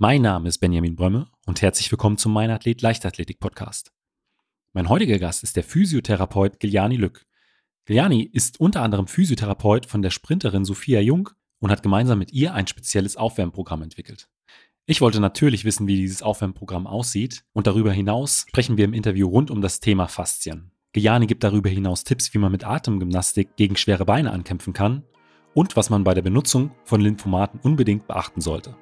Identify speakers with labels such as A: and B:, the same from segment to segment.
A: Mein Name ist Benjamin Brömme und herzlich willkommen zum Mein Athlet Leichtathletik Podcast. Mein heutiger Gast ist der Physiotherapeut Giuliani Lück. Giuliani ist unter anderem Physiotherapeut von der Sprinterin Sophia Jung und hat gemeinsam mit ihr ein spezielles Aufwärmprogramm entwickelt. Ich wollte natürlich wissen, wie dieses Aufwärmprogramm aussieht und darüber hinaus sprechen wir im Interview rund um das Thema Faszien. Giuliani gibt darüber hinaus Tipps, wie man mit Atemgymnastik gegen schwere Beine ankämpfen kann und was man bei der Benutzung von Lymphomaten unbedingt beachten sollte.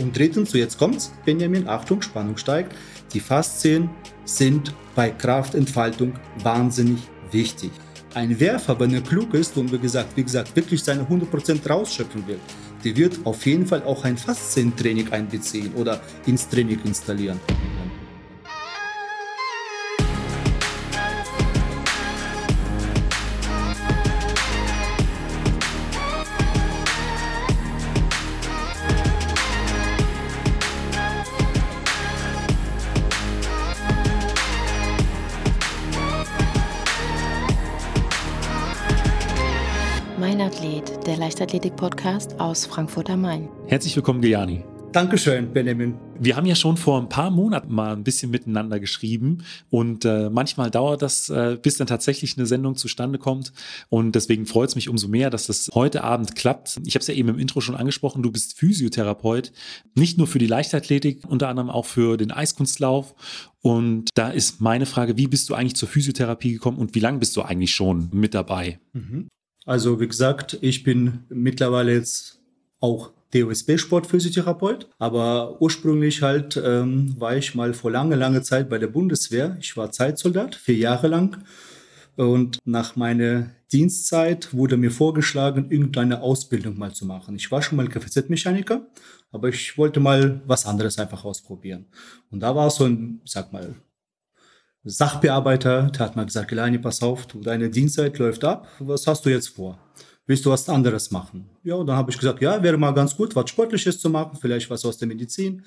B: Und drittens, so jetzt kommt's, Benjamin, Achtung, Spannung steigt. Die Faszien sind bei Kraftentfaltung wahnsinnig wichtig. Ein Werfer, wenn er klug ist und wie gesagt, wie gesagt wirklich seine 100% rausschöpfen will, der wird auf jeden Fall auch ein Faszientraining einbeziehen oder ins Training installieren.
C: Leichtathletik-Podcast aus Frankfurt am Main.
A: Herzlich willkommen, Gianni.
B: Dankeschön, Benjamin.
A: Wir haben ja schon vor ein paar Monaten mal ein bisschen miteinander geschrieben und äh, manchmal dauert das, äh, bis dann tatsächlich eine Sendung zustande kommt. Und deswegen freut es mich umso mehr, dass das heute Abend klappt. Ich habe es ja eben im Intro schon angesprochen, du bist Physiotherapeut, nicht nur für die Leichtathletik, unter anderem auch für den Eiskunstlauf. Und da ist meine Frage, wie bist du eigentlich zur Physiotherapie gekommen und wie lange bist du eigentlich schon mit dabei?
B: Mhm. Also wie gesagt, ich bin mittlerweile jetzt auch DOSB-Sportphysiotherapeut, aber ursprünglich halt ähm, war ich mal vor lange, lange Zeit bei der Bundeswehr. Ich war Zeitsoldat, vier Jahre lang. Und nach meiner Dienstzeit wurde mir vorgeschlagen, irgendeine Ausbildung mal zu machen. Ich war schon mal Kfz-Mechaniker, aber ich wollte mal was anderes einfach ausprobieren. Und da war so ein, sag mal, Sachbearbeiter, der hat mal gesagt, Gelani, pass auf, deine Dienstzeit läuft ab, was hast du jetzt vor? Willst du was anderes machen? Ja, und dann habe ich gesagt, ja, wäre mal ganz gut, was Sportliches zu machen, vielleicht was aus der Medizin.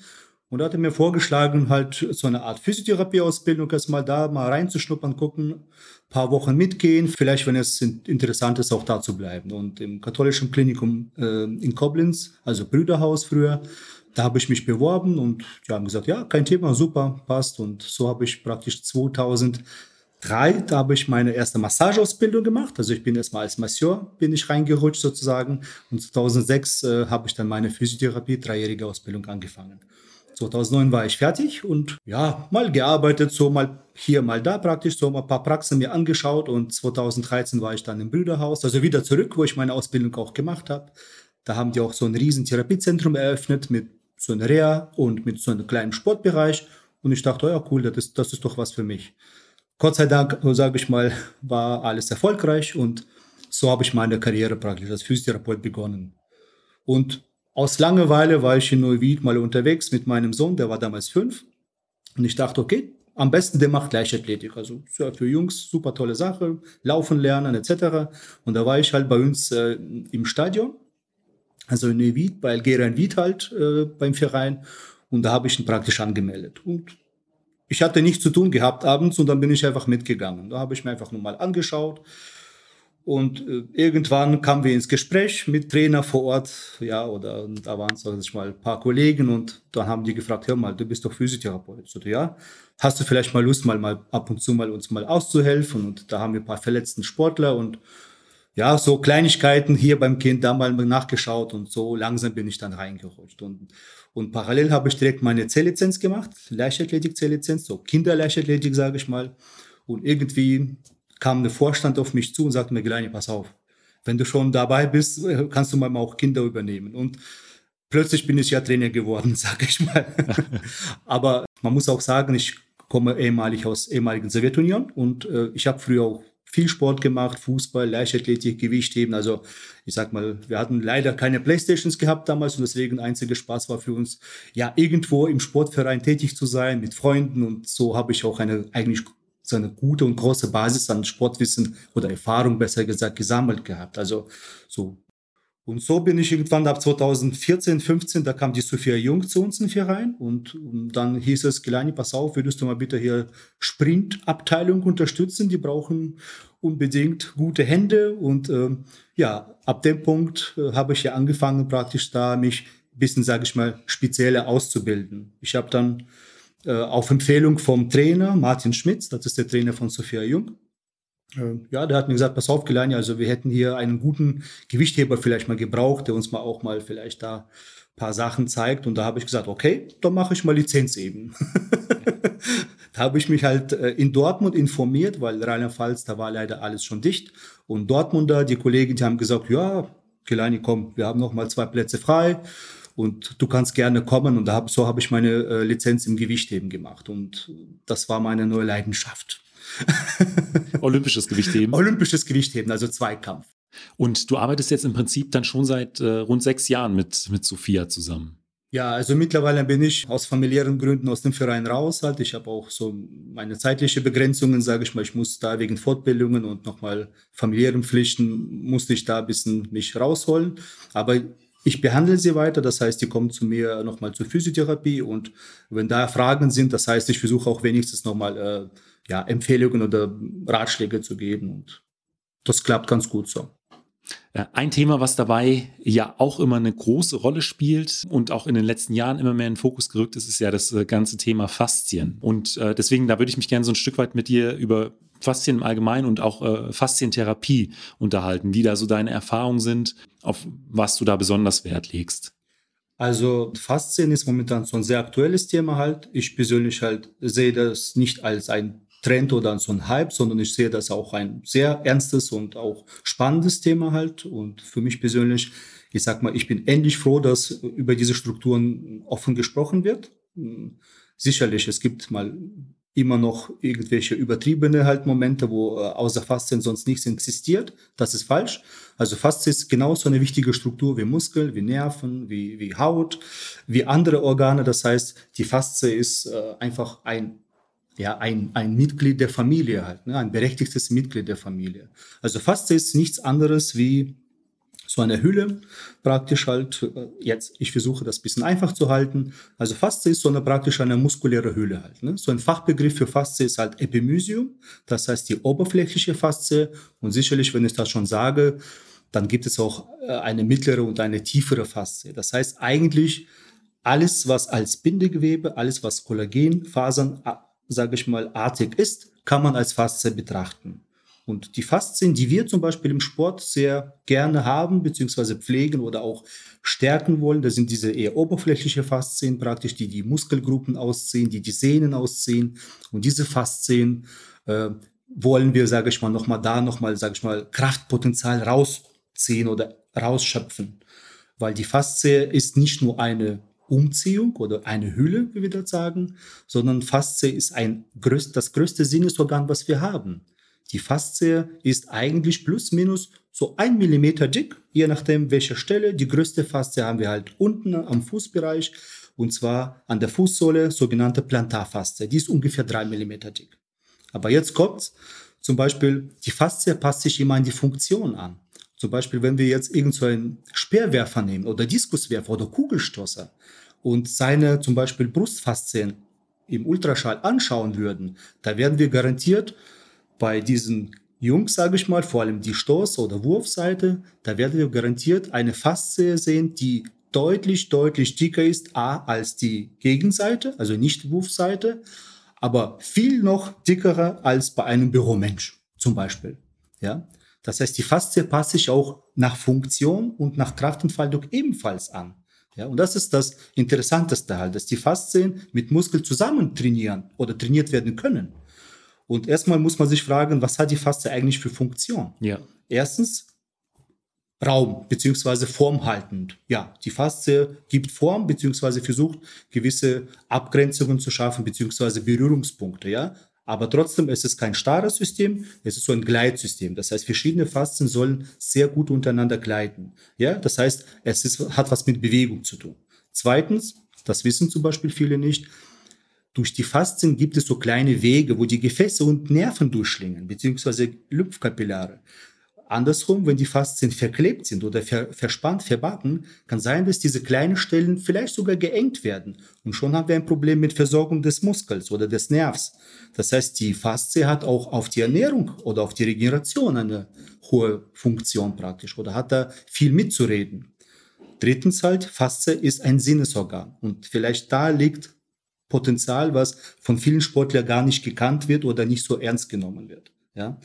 B: Und da hat er mir vorgeschlagen, halt so eine Art Physiotherapieausbildung erstmal da mal reinzuschnuppern, gucken, paar Wochen mitgehen, vielleicht, wenn es interessant ist, auch da zu bleiben. Und im katholischen Klinikum äh, in Koblenz, also Brüderhaus früher, da habe ich mich beworben und die haben gesagt, ja, kein Thema, super, passt. Und so habe ich praktisch 2003, da habe ich meine erste Massageausbildung gemacht. Also ich bin erstmal als Masseur, bin ich reingerutscht sozusagen. Und 2006 äh, habe ich dann meine Physiotherapie, dreijährige Ausbildung angefangen. 2009 war ich fertig und ja, mal gearbeitet, so mal hier, mal da praktisch, so mal ein paar Praxen mir angeschaut und 2013 war ich dann im Brüderhaus, also wieder zurück, wo ich meine Ausbildung auch gemacht habe. Da haben die auch so ein riesen Therapiezentrum eröffnet mit so ein Reha und mit so einem kleinen Sportbereich. Und ich dachte, ja, cool, das ist, das ist doch was für mich. Gott sei Dank, sage ich mal, war alles erfolgreich und so habe ich meine Karriere praktisch als Physiotherapeut begonnen. Und aus Langeweile war ich in Neuwied mal unterwegs mit meinem Sohn, der war damals fünf. Und ich dachte, okay, am besten der macht Leichtathletik. Also für Jungs super tolle Sache, laufen lernen etc. Und da war ich halt bei uns äh, im Stadion also in Neuwied, bei Algerien Wied halt äh, beim Verein. Und da habe ich ihn praktisch angemeldet. Und ich hatte nichts zu tun gehabt abends und dann bin ich einfach mitgegangen. Da habe ich mir einfach nur mal angeschaut. Und äh, irgendwann kamen wir ins Gespräch mit Trainer vor Ort, ja, oder da waren sag ich mal ein paar Kollegen und dann haben die gefragt, hör mal, du bist doch Physiotherapeut. So, ja, hast du vielleicht mal Lust, mal, mal ab und zu mal uns mal auszuhelfen? Und da haben wir ein paar verletzten Sportler und ja, so Kleinigkeiten hier beim Kind da mal nachgeschaut und so langsam bin ich dann reingerutscht. Und, und parallel habe ich direkt meine C-Lizenz gemacht, Leichtathletik-C-Lizenz, so Kinderleichtathletik, sage ich mal. Und irgendwie kam der Vorstand auf mich zu und sagte mir, Gleini, pass auf, wenn du schon dabei bist, kannst du mal auch Kinder übernehmen. Und plötzlich bin ich ja Trainer geworden, sage ich mal. Aber man muss auch sagen, ich komme ehemalig aus ehemaligen Sowjetunion und äh, ich habe früher auch viel Sport gemacht, Fußball, Leichtathletik, Gewichtheben. Also ich sag mal, wir hatten leider keine Playstations gehabt damals und deswegen einziger Spaß war für uns, ja, irgendwo im Sportverein tätig zu sein mit Freunden und so habe ich auch eine eigentlich so eine gute und große Basis an Sportwissen oder Erfahrung besser gesagt gesammelt gehabt. Also so und so bin ich irgendwann ab 2014, 15, da kam die Sophia Jung zu uns in den Verein und, und dann hieß es, Gelani, pass auf, würdest du mal bitte hier Sprintabteilung unterstützen? Die brauchen unbedingt gute Hände und äh, ja, ab dem Punkt äh, habe ich ja angefangen, praktisch da mich bisschen, sage ich mal, spezieller auszubilden. Ich habe dann äh, auf Empfehlung vom Trainer Martin Schmitz, das ist der Trainer von Sophia Jung, ja, der hat mir gesagt, pass auf, Gelani, also wir hätten hier einen guten Gewichtheber vielleicht mal gebraucht, der uns mal auch mal vielleicht da ein paar Sachen zeigt. Und da habe ich gesagt, okay, dann mache ich mal Lizenz eben. da habe ich mich halt äh, in Dortmund informiert, weil Rheinland-Pfalz, da war leider alles schon dicht. Und Dortmunder, die Kollegen, die haben gesagt, ja, Gelani, komm, wir haben noch mal zwei Plätze frei und du kannst gerne kommen. Und da hab, so habe ich meine äh, Lizenz im Gewichtheben gemacht. Und das war meine neue Leidenschaft.
A: Olympisches Gewichtheben.
B: Olympisches Gewichtheben, also Zweikampf.
A: Und du arbeitest jetzt im Prinzip dann schon seit äh, rund sechs Jahren mit, mit Sophia zusammen.
B: Ja, also mittlerweile bin ich aus familiären Gründen aus dem Verein raus. Halt. Ich habe auch so meine zeitliche Begrenzungen, sage ich mal. Ich muss da wegen Fortbildungen und nochmal familiären Pflichten musste ich da ein bisschen mich rausholen. Aber ich behandle sie weiter, das heißt, die kommen zu mir nochmal zur Physiotherapie und wenn da Fragen sind, das heißt, ich versuche auch wenigstens nochmal äh, ja, Empfehlungen oder Ratschläge zu geben und das klappt ganz gut so.
A: Ein Thema, was dabei ja auch immer eine große Rolle spielt und auch in den letzten Jahren immer mehr in den Fokus gerückt ist, ist ja das äh, ganze Thema Faszien. Und äh, deswegen, da würde ich mich gerne so ein Stück weit mit dir über Faszien im Allgemeinen und auch äh, Faszientherapie unterhalten, wie da so deine Erfahrungen sind, auf was du da besonders Wert legst.
B: Also Faszien ist momentan so ein sehr aktuelles Thema halt. Ich persönlich halt sehe das nicht als ein Trend oder so ein Hype, sondern ich sehe das auch ein sehr ernstes und auch spannendes Thema halt. Und für mich persönlich, ich sag mal, ich bin endlich froh, dass über diese Strukturen offen gesprochen wird. Sicherlich, es gibt mal immer noch irgendwelche übertriebene halt Momente, wo äh, außer Faszien sonst nichts existiert. Das ist falsch. Also Faszien ist genauso eine wichtige Struktur wie Muskel, wie Nerven, wie, wie Haut, wie andere Organe. Das heißt, die Faszie ist äh, einfach ein ja, ein, ein Mitglied der Familie halt, ne? ein berechtigtes Mitglied der Familie. Also Faszie ist nichts anderes wie so eine Hülle, praktisch halt, äh, jetzt, ich versuche das bisschen einfach zu halten. Also Faszie ist so eine praktisch eine muskuläre Hülle halt. Ne? So ein Fachbegriff für Faszie ist halt Epimysium, das heißt die oberflächliche Faszie. Und sicherlich, wenn ich das schon sage, dann gibt es auch äh, eine mittlere und eine tiefere Faszie. Das heißt eigentlich alles, was als Bindegewebe, alles, was Kollagenfasern sage ich mal, artig ist, kann man als Faszie betrachten. Und die Faszien, die wir zum Beispiel im Sport sehr gerne haben, beziehungsweise pflegen oder auch stärken wollen, das sind diese eher oberflächliche Faszien praktisch, die die Muskelgruppen ausziehen, die die Sehnen ausziehen. Und diese Faszien äh, wollen wir, sage ich mal, nochmal da nochmal, sage ich mal, Kraftpotenzial rausziehen oder rausschöpfen. Weil die Faszie ist nicht nur eine Umziehung oder eine Hülle, wie wir das sagen, sondern Faszie ist ein das größte Sinnesorgan, was wir haben. Die Faszie ist eigentlich plus minus so ein Millimeter dick, je nachdem welcher Stelle. Die größte Faszie haben wir halt unten am Fußbereich und zwar an der Fußsohle, sogenannte Plantarfaszie. Die ist ungefähr drei Millimeter dick. Aber jetzt kommt's. Zum Beispiel, die Faszie passt sich immer an die Funktion an. Zum Beispiel, wenn wir jetzt irgendeinen so Speerwerfer nehmen oder Diskuswerfer oder Kugelstoßer und seine zum Beispiel Brustfaszien im Ultraschall anschauen würden, da werden wir garantiert bei diesen Jungs, sage ich mal, vor allem die Stoß- oder Wurfseite, da werden wir garantiert eine Faszie sehen, die deutlich, deutlich dicker ist, A, als die Gegenseite, also nicht Wurfseite, aber viel noch dickerer als bei einem Büromensch zum Beispiel. Ja? Das heißt, die Faszie passt sich auch nach Funktion und nach Kraftentfaltung ebenfalls an. Ja, und das ist das Interessanteste halt, dass die Faszien mit Muskel zusammen trainieren oder trainiert werden können. Und erstmal muss man sich fragen, was hat die Faszie eigentlich für Funktion?
A: Ja.
B: Erstens Raum beziehungsweise formhaltend. Ja, die Faszie gibt Form beziehungsweise versucht gewisse Abgrenzungen zu schaffen beziehungsweise Berührungspunkte. Ja, aber trotzdem ist es kein starres System, es ist so ein Gleitsystem. Das heißt, verschiedene Faszien sollen sehr gut untereinander gleiten. Ja, das heißt, es ist, hat was mit Bewegung zu tun. Zweitens, das wissen zum Beispiel viele nicht, durch die Faszien gibt es so kleine Wege, wo die Gefäße und Nerven durchschlingen, beziehungsweise Lymphkapillare. Andersrum, wenn die Faszien verklebt sind oder ver verspannt, verbacken, kann sein, dass diese kleinen Stellen vielleicht sogar geengt werden. Und schon haben wir ein Problem mit Versorgung des Muskels oder des Nervs. Das heißt, die Faszie hat auch auf die Ernährung oder auf die Regeneration eine hohe Funktion praktisch oder hat da viel mitzureden. drittens halt, Faszie ist ein Sinnesorgan. Und vielleicht da liegt Potenzial, was von vielen Sportlern gar nicht gekannt wird oder nicht so ernst genommen wird. Ja?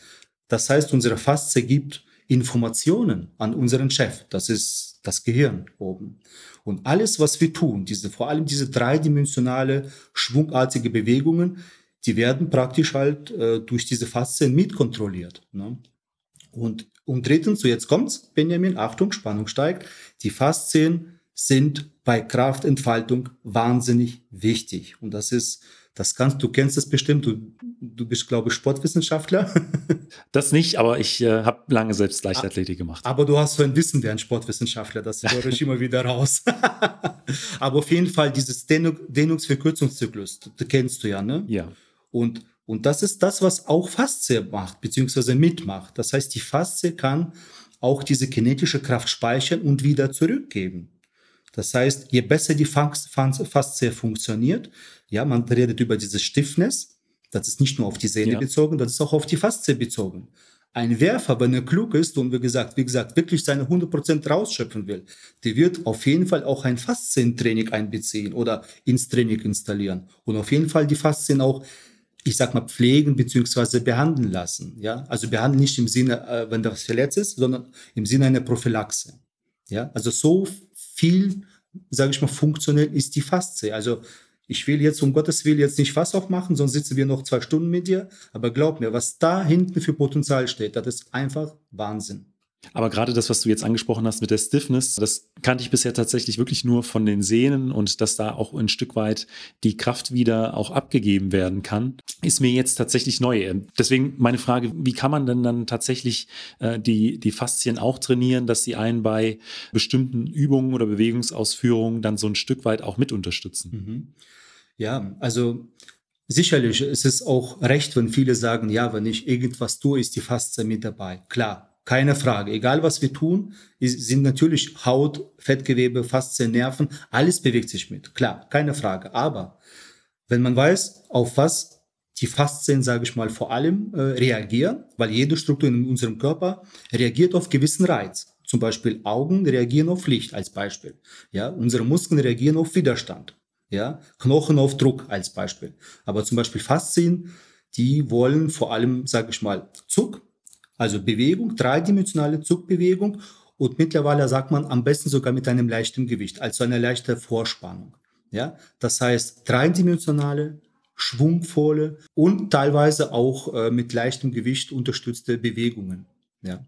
B: Das heißt, unsere Faszie gibt Informationen an unseren Chef. Das ist das Gehirn oben. Und alles, was wir tun, diese, vor allem diese dreidimensionale, schwungartige Bewegungen, die werden praktisch halt äh, durch diese Faszien mitkontrolliert. Ne? Und, und drittens, so jetzt kommt's, Benjamin, Achtung, Spannung steigt, die Faszien sind bei Kraftentfaltung wahnsinnig wichtig. Und das ist, das kannst du kennst es bestimmt, du, du bist, glaube ich, Sportwissenschaftler.
A: Das nicht, aber ich äh, habe lange selbst Leichtathletik gemacht.
B: Aber du hast so ein Wissen wie ein Sportwissenschaftler, das höre ich immer wieder raus. aber auf jeden Fall dieses Dehnung, Dehnungsverkürzungszyklus, das kennst du ja, ne?
A: Ja.
B: Und, und das ist das, was auch Faszie macht, beziehungsweise mitmacht. Das heißt, die Faszie kann auch diese kinetische Kraft speichern und wieder zurückgeben. Das heißt, je besser die Faszie funktioniert, ja, man redet über diese Stiffness, das ist nicht nur auf die Sehne ja. bezogen, das ist auch auf die Faszie bezogen. Ein Werfer, wenn er klug ist und wie gesagt, wie gesagt, wirklich seine 100% rausschöpfen will, der wird auf jeden Fall auch ein Faszientraining einbeziehen oder ins Training installieren und auf jeden Fall die Faszien auch ich sag mal, pflegen beziehungsweise behandeln lassen. Ja, also behandeln nicht im Sinne, äh, wenn das verletzt ist, sondern im Sinne einer Prophylaxe. Ja, also so viel, sage ich mal, funktionell ist die Faszie. Also ich will jetzt um Gottes Willen jetzt nicht Fass aufmachen, sonst sitzen wir noch zwei Stunden mit dir. Aber glaub mir, was da hinten für Potenzial steht, das ist einfach Wahnsinn.
A: Aber gerade das, was du jetzt angesprochen hast mit der Stiffness, das kannte ich bisher tatsächlich wirklich nur von den Sehnen und dass da auch ein Stück weit die Kraft wieder auch abgegeben werden kann, ist mir jetzt tatsächlich neu. Deswegen meine Frage, wie kann man denn dann tatsächlich äh, die, die Faszien auch trainieren, dass sie einen bei bestimmten Übungen oder Bewegungsausführungen dann so ein Stück weit auch mit unterstützen?
B: Mhm. Ja, also sicherlich ist es auch recht, wenn viele sagen, ja, wenn ich irgendwas tue, ist die Faszie mit dabei. Klar, keine Frage. Egal was wir tun, sind natürlich Haut, Fettgewebe, Faszien, Nerven, alles bewegt sich mit. Klar, keine Frage. Aber wenn man weiß, auf was die Faszien, sage ich mal, vor allem äh, reagieren, weil jede Struktur in unserem Körper reagiert auf gewissen Reiz. Zum Beispiel Augen reagieren auf Licht als Beispiel. Ja, unsere Muskeln reagieren auf Widerstand. Ja, Knochen auf Druck als Beispiel. Aber zum Beispiel Faszien, die wollen vor allem, sage ich mal, Zug, also Bewegung, dreidimensionale Zugbewegung und mittlerweile sagt man am besten sogar mit einem leichten Gewicht, also eine leichte Vorspannung. Ja, das heißt dreidimensionale, schwungvolle und teilweise auch äh, mit leichtem Gewicht unterstützte Bewegungen. Ja.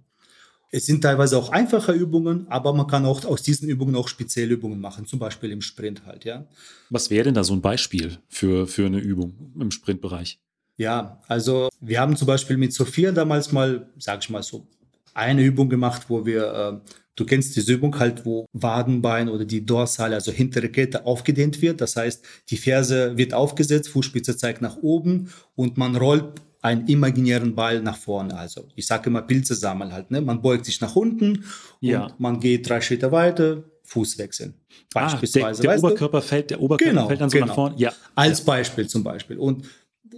B: Es sind teilweise auch einfache Übungen, aber man kann auch aus diesen Übungen auch spezielle Übungen machen, zum Beispiel im Sprint halt, ja.
A: Was wäre denn da so ein Beispiel für, für eine Übung im Sprintbereich?
B: Ja, also wir haben zum Beispiel mit Sophia damals mal, sag ich mal so, eine Übung gemacht, wo wir, äh, du kennst diese Übung halt, wo Wadenbein oder die Dorsale, also hintere Kette aufgedehnt wird. Das heißt, die Ferse wird aufgesetzt, Fußspitze zeigt nach oben und man rollt einen imaginären Ball nach vorne. Also ich sage immer Pilze sammeln halt. Ne? Man beugt sich nach unten ja. und man geht drei Schritte weiter, Fuß wechseln.
A: Beispielsweise. Ah, der, der Oberkörper fällt, der Oberkörper
B: genau,
A: fällt dann so
B: genau.
A: nach vorne. Ja.
B: Als ja. Beispiel zum Beispiel. Und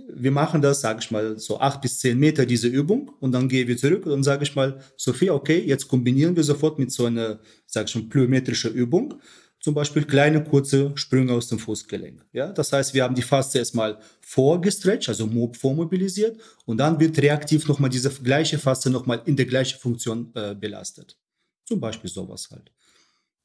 B: wir machen das, sage ich mal, so acht bis zehn Meter diese Übung und dann gehen wir zurück und dann sage ich mal, Sophie, okay, jetzt kombinieren wir sofort mit so einer, sage ich mal, plyometrischer Übung. Zum Beispiel kleine, kurze Sprünge aus dem Fußgelenk. Ja, das heißt, wir haben die Faszie erstmal vorgestretcht, also vormobilisiert und dann wird reaktiv nochmal diese gleiche Faszie nochmal in der gleichen Funktion äh, belastet. Zum Beispiel sowas halt.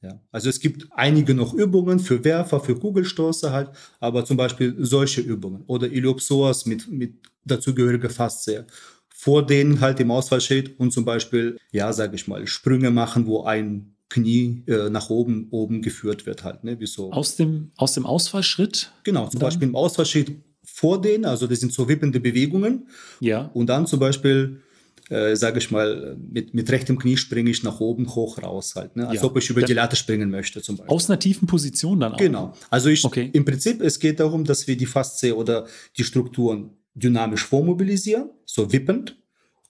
B: Ja, also es gibt einige noch Übungen für Werfer, für Kugelstoßer halt, aber zum Beispiel solche Übungen oder Iliopsoas mit, mit dazugehöriger Faszie, vor denen halt im Ausfall steht und zum Beispiel, ja, sage ich mal, Sprünge machen, wo ein Knie äh, nach oben, oben geführt wird halt, ne, wie so.
A: Aus dem, aus dem Ausfallschritt?
B: Genau, zum Beispiel im Ausfallschritt vor denen, also das sind so wippende Bewegungen.
A: Ja.
B: Und dann zum Beispiel äh, sage ich mal, mit, mit rechtem Knie springe ich nach oben, hoch, raus halt. Ne? Als ja. ob ich über die Latte springen möchte zum Beispiel.
A: Aus einer tiefen Position dann auch?
B: Genau. Also ich, okay. im Prinzip, es geht darum, dass wir die Faszie oder die Strukturen dynamisch vormobilisieren, so wippend,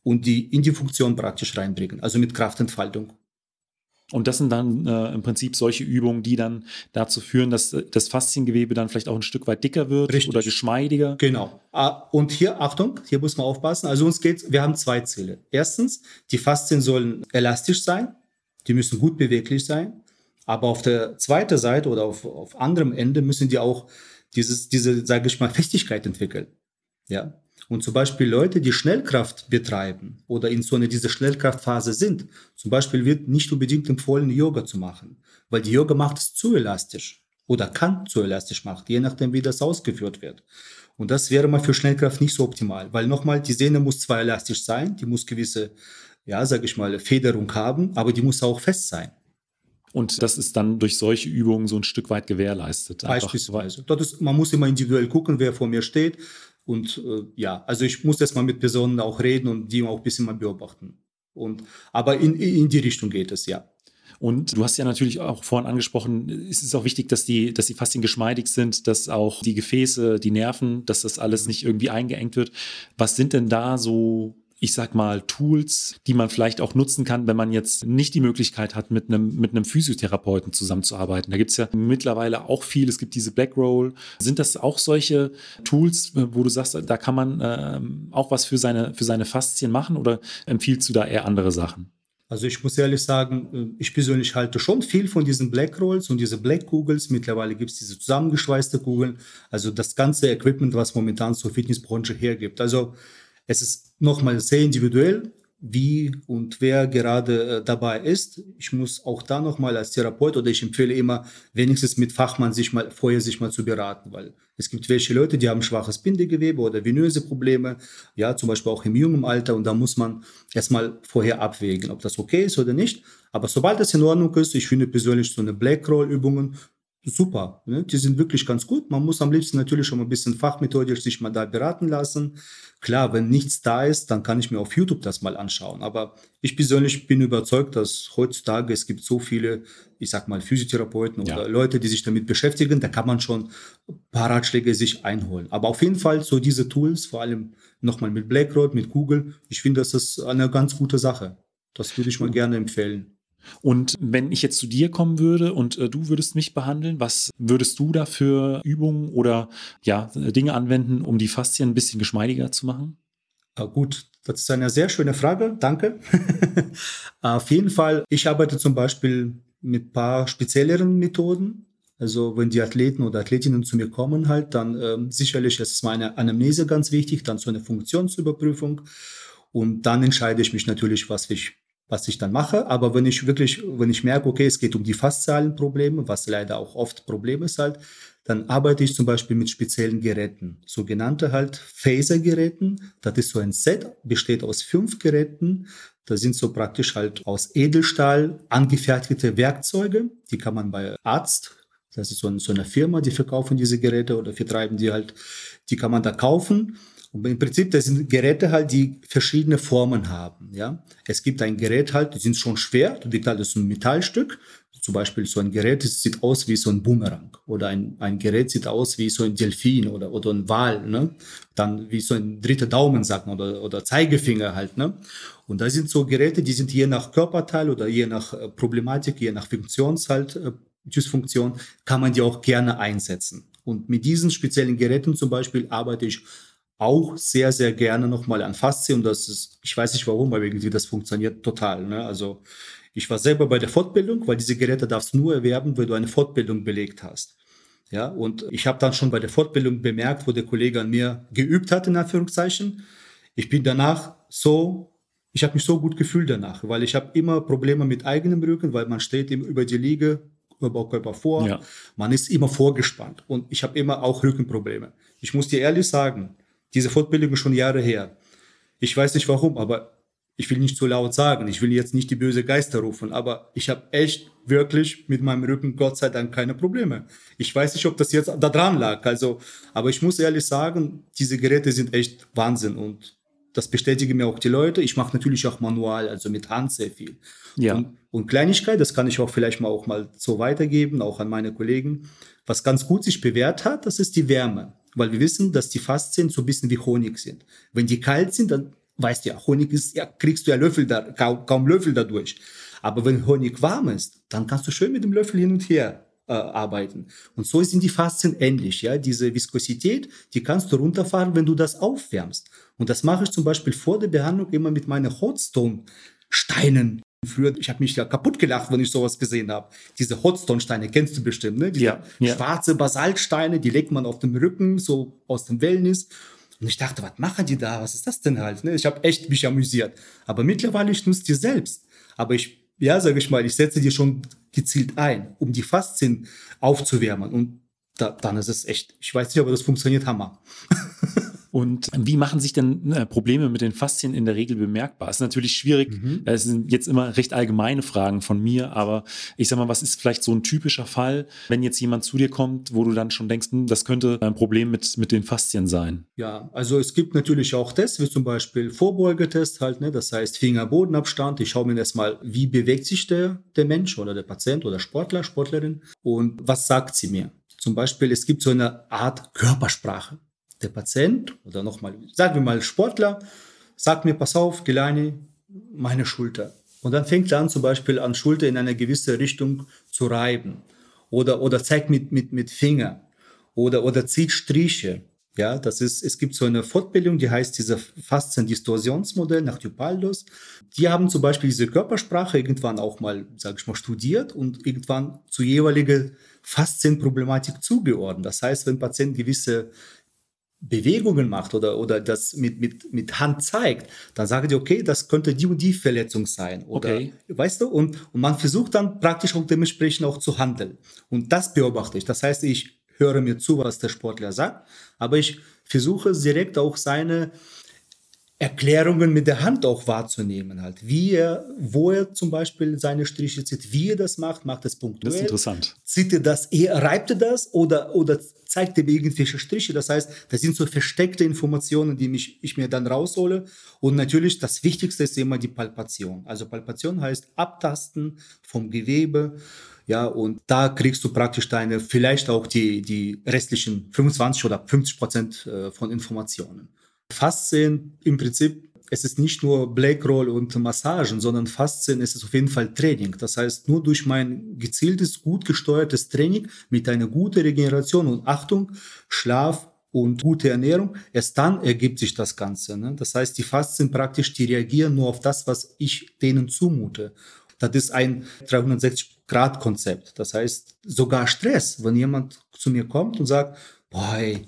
B: und die in die Funktion praktisch reinbringen, also mit Kraftentfaltung.
A: Und das sind dann äh, im Prinzip solche Übungen, die dann dazu führen, dass äh, das Fasziengewebe dann vielleicht auch ein Stück weit dicker wird
B: Richtig.
A: oder geschmeidiger.
B: Genau. Ah, und hier, Achtung, hier muss man aufpassen. Also uns geht, wir haben zwei Ziele. Erstens, die Faszien sollen elastisch sein, die müssen gut beweglich sein. Aber auf der zweiten Seite oder auf, auf anderem Ende müssen die auch dieses, diese, sage ich mal, Festigkeit entwickeln. Ja. Und zum Beispiel Leute, die Schnellkraft betreiben oder in so einer dieser Schnellkraftphase sind, zum Beispiel wird nicht unbedingt empfohlen, Yoga zu machen, weil die Yoga macht es zu elastisch oder kann zu elastisch machen, je nachdem, wie das ausgeführt wird. Und das wäre mal für Schnellkraft nicht so optimal, weil nochmal, die Sehne muss zwar elastisch sein, die muss gewisse, ja, sage ich mal, Federung haben, aber die muss auch fest sein.
A: Und das ist dann durch solche Übungen so ein Stück weit gewährleistet.
B: Beispielsweise. Dort ist, man muss immer individuell gucken, wer vor mir steht. Und äh, ja, also ich muss erstmal mit Personen auch reden und die auch ein bisschen mal beobachten. Und, aber in, in die Richtung geht es, ja.
A: Und du hast ja natürlich auch vorhin angesprochen, es ist auch wichtig, dass die, dass die Faszien geschmeidig sind, dass auch die Gefäße, die Nerven, dass das alles nicht irgendwie eingeengt wird. Was sind denn da so ich sag mal, Tools, die man vielleicht auch nutzen kann, wenn man jetzt nicht die Möglichkeit hat, mit einem, mit einem Physiotherapeuten zusammenzuarbeiten. Da gibt's ja mittlerweile auch viel. Es gibt diese Black Roll. Sind das auch solche Tools, wo du sagst, da kann man ähm, auch was für seine, für seine Faszien machen oder empfiehlst du da eher andere Sachen?
B: Also ich muss ehrlich sagen, äh, ich persönlich halte schon viel von diesen Black Rolls und diese Black Kugels. Mittlerweile gibt es diese zusammengeschweißte Kugeln. Also das ganze Equipment, was momentan zur Fitnessbranche hergibt. Also es ist nochmal sehr individuell, wie und wer gerade äh, dabei ist. Ich muss auch da nochmal als Therapeut oder ich empfehle immer, wenigstens mit Fachmann sich mal vorher sich mal zu beraten, weil es gibt welche Leute, die haben schwaches Bindegewebe oder venöse Probleme, ja, zum Beispiel auch im jungen Alter und da muss man erstmal vorher abwägen, ob das okay ist oder nicht. Aber sobald das in Ordnung ist, ich finde persönlich so eine Black Roll Übungen super. Ne? Die sind wirklich ganz gut. Man muss am liebsten natürlich schon mal ein bisschen fachmethodisch sich mal da beraten lassen. Klar, wenn nichts da ist, dann kann ich mir auf YouTube das mal anschauen. Aber ich persönlich bin überzeugt, dass heutzutage es gibt so viele, ich sag mal, Physiotherapeuten ja. oder Leute, die sich damit beschäftigen, da kann man schon ein paar Ratschläge sich einholen. Aber auf jeden Fall so diese Tools, vor allem nochmal mit BlackRock, mit Google, ich finde, das ist eine ganz gute Sache. Das würde ich mal gerne empfehlen.
A: Und wenn ich jetzt zu dir kommen würde und äh, du würdest mich behandeln, was würdest du da für Übungen oder ja, Dinge anwenden, um die Faszien ein bisschen geschmeidiger zu machen?
B: Ah, gut, das ist eine sehr schöne Frage. Danke. Auf jeden Fall, ich arbeite zum Beispiel mit ein paar spezielleren Methoden. Also wenn die Athleten oder Athletinnen zu mir kommen, halt, dann ähm, sicherlich ist meine Anamnese ganz wichtig, dann so eine Funktionsüberprüfung. Und dann entscheide ich mich natürlich, was ich was ich dann mache. Aber wenn ich wirklich, wenn ich merke, okay, es geht um die faszialen Probleme, was leider auch oft Problem ist halt, dann arbeite ich zum Beispiel mit speziellen Geräten, sogenannte halt Phaser-Geräten. Das ist so ein Set, besteht aus fünf Geräten. Das sind so praktisch halt aus Edelstahl angefertigte Werkzeuge. Die kann man bei Arzt, das ist so eine Firma, die verkaufen diese Geräte oder vertreiben die halt, die kann man da kaufen. Und im Prinzip, das sind Geräte halt, die verschiedene Formen haben. Ja, es gibt ein Gerät halt, die sind schon schwer, du wiegt halt so ein Metallstück. Zum Beispiel so ein Gerät, das sieht aus wie so ein Boomerang. Oder ein, ein Gerät sieht aus wie so ein Delfin oder, oder ein Wal. Ne? Dann wie so ein dritter Daumen, sagt man, oder, oder Zeigefinger halt. Ne? Und da sind so Geräte, die sind je nach Körperteil oder je nach äh, Problematik, je nach Funktions halt, äh, Dysfunktion, kann man die auch gerne einsetzen. Und mit diesen speziellen Geräten zum Beispiel arbeite ich auch sehr, sehr gerne nochmal an Faszien. Und das ist, ich weiß nicht warum, aber irgendwie das funktioniert total. Ne? Also ich war selber bei der Fortbildung, weil diese Geräte darfst du nur erwerben, wenn du eine Fortbildung belegt hast. Ja, und ich habe dann schon bei der Fortbildung bemerkt, wo der Kollege an mir geübt hat, in Anführungszeichen. Ich bin danach so, ich habe mich so gut gefühlt danach, weil ich habe immer Probleme mit eigenem Rücken, weil man steht eben über die Liege, Oberkörper vor, ja. man ist immer vorgespannt und ich habe immer auch Rückenprobleme. Ich muss dir ehrlich sagen, diese Fortbildung ist schon Jahre her. Ich weiß nicht warum, aber ich will nicht zu laut sagen. Ich will jetzt nicht die böse Geister rufen, aber ich habe echt wirklich mit meinem Rücken Gott sei Dank keine Probleme. Ich weiß nicht, ob das jetzt da dran lag. Also, aber ich muss ehrlich sagen, diese Geräte sind echt Wahnsinn und das bestätigen mir auch die Leute. Ich mache natürlich auch manual, also mit Hand sehr viel. Ja. Und, und Kleinigkeit, das kann ich auch vielleicht mal auch mal so weitergeben, auch an meine Kollegen. Was ganz gut sich bewährt hat, das ist die Wärme weil wir wissen, dass die Faszien so ein bisschen wie Honig sind. Wenn die kalt sind, dann weißt du ja, Honig ist, ja, kriegst du ja Löffel da, kaum, kaum Löffel dadurch. Aber wenn Honig warm ist, dann kannst du schön mit dem Löffel hin und her äh, arbeiten. Und so sind die Faszien ähnlich. Ja, diese Viskosität, die kannst du runterfahren, wenn du das aufwärmst. Und das mache ich zum Beispiel vor der Behandlung immer mit meinen Hotstone Steinen Früher, ich habe mich ja kaputt gelacht, wenn ich sowas gesehen habe. Diese Hotstone-Steine kennst du bestimmt, ne? Diese
A: Ja, ja.
B: schwarze Basaltsteine, die legt man auf dem Rücken, so aus dem Wellness. Und ich dachte, was machen die da? Was ist das denn halt? Ne? Ich habe echt mich amüsiert. Aber mittlerweile, ich nutze die selbst. Aber ich, ja, sage ich mal, ich setze die schon gezielt ein, um die Faszien aufzuwärmen. Und da, dann ist es echt, ich weiß nicht, aber das funktioniert Hammer.
A: Und wie machen sich denn äh, Probleme mit den Faszien in der Regel bemerkbar? Ist natürlich schwierig.
B: Mhm.
A: Das sind jetzt immer recht allgemeine Fragen von mir, aber ich sag mal, was ist vielleicht so ein typischer Fall, wenn jetzt jemand zu dir kommt, wo du dann schon denkst, hm, das könnte ein Problem mit, mit den Faszien sein?
B: Ja, also es gibt natürlich auch Tests, wie zum Beispiel Vorbeugetest halt, ne? das heißt Finger-Bodenabstand. Ich schaue mir erstmal, wie bewegt sich der, der Mensch oder der Patient oder Sportler, Sportlerin und was sagt sie mir. Zum Beispiel, es gibt so eine Art Körpersprache. Der Patient oder nochmal, sagen wir mal Sportler, sagt mir, pass auf, Gelani, meine Schulter. Und dann fängt er an, zum Beispiel an Schulter in eine gewisse Richtung zu reiben. Oder, oder zeigt mit, mit, mit Finger. Oder, oder zieht Striche. Ja, das ist, es gibt so eine Fortbildung, die heißt dieser Faszien-Distorsionsmodell nach Tupaldos. Die haben zum Beispiel diese Körpersprache irgendwann auch mal, sage ich mal, studiert und irgendwann zu jeweiliger Faszienproblematik zugeordnet. Das heißt, wenn Patient gewisse Bewegungen macht oder, oder das mit, mit, mit Hand zeigt, dann sagen die, okay, das könnte die und die Verletzung sein. Oder,
A: Okay.
B: Weißt du? Und, und man versucht dann praktisch auch dementsprechend auch zu handeln. Und das beobachte ich. Das heißt, ich höre mir zu, was der Sportler sagt, aber ich versuche direkt auch seine Erklärungen mit der Hand auch wahrzunehmen, halt. Wie er, wo er zum Beispiel seine Striche zieht, wie er das macht, macht es punktuell.
A: Das ist interessant.
B: Zieht er das, eher reibt er das oder, oder zeigt er mir irgendwelche Striche? Das heißt, das sind so versteckte Informationen, die mich, ich mir dann raushole. Und natürlich, das Wichtigste ist immer die Palpation. Also Palpation heißt Abtasten vom Gewebe. Ja, und da kriegst du praktisch deine, vielleicht auch die, die restlichen 25 oder 50 Prozent äh, von Informationen. Faszien im Prinzip, es ist nicht nur Blackroll und Massagen, sondern Faszien ist es auf jeden Fall Training. Das heißt, nur durch mein gezieltes, gut gesteuertes Training mit einer guten Regeneration und Achtung, Schlaf und gute Ernährung, erst dann ergibt sich das Ganze. Ne? Das heißt, die Faszien praktisch, die reagieren nur auf das, was ich denen zumute. Das ist ein 360-Grad-Konzept. Das heißt, sogar Stress, wenn jemand zu mir kommt und sagt, boah, ey,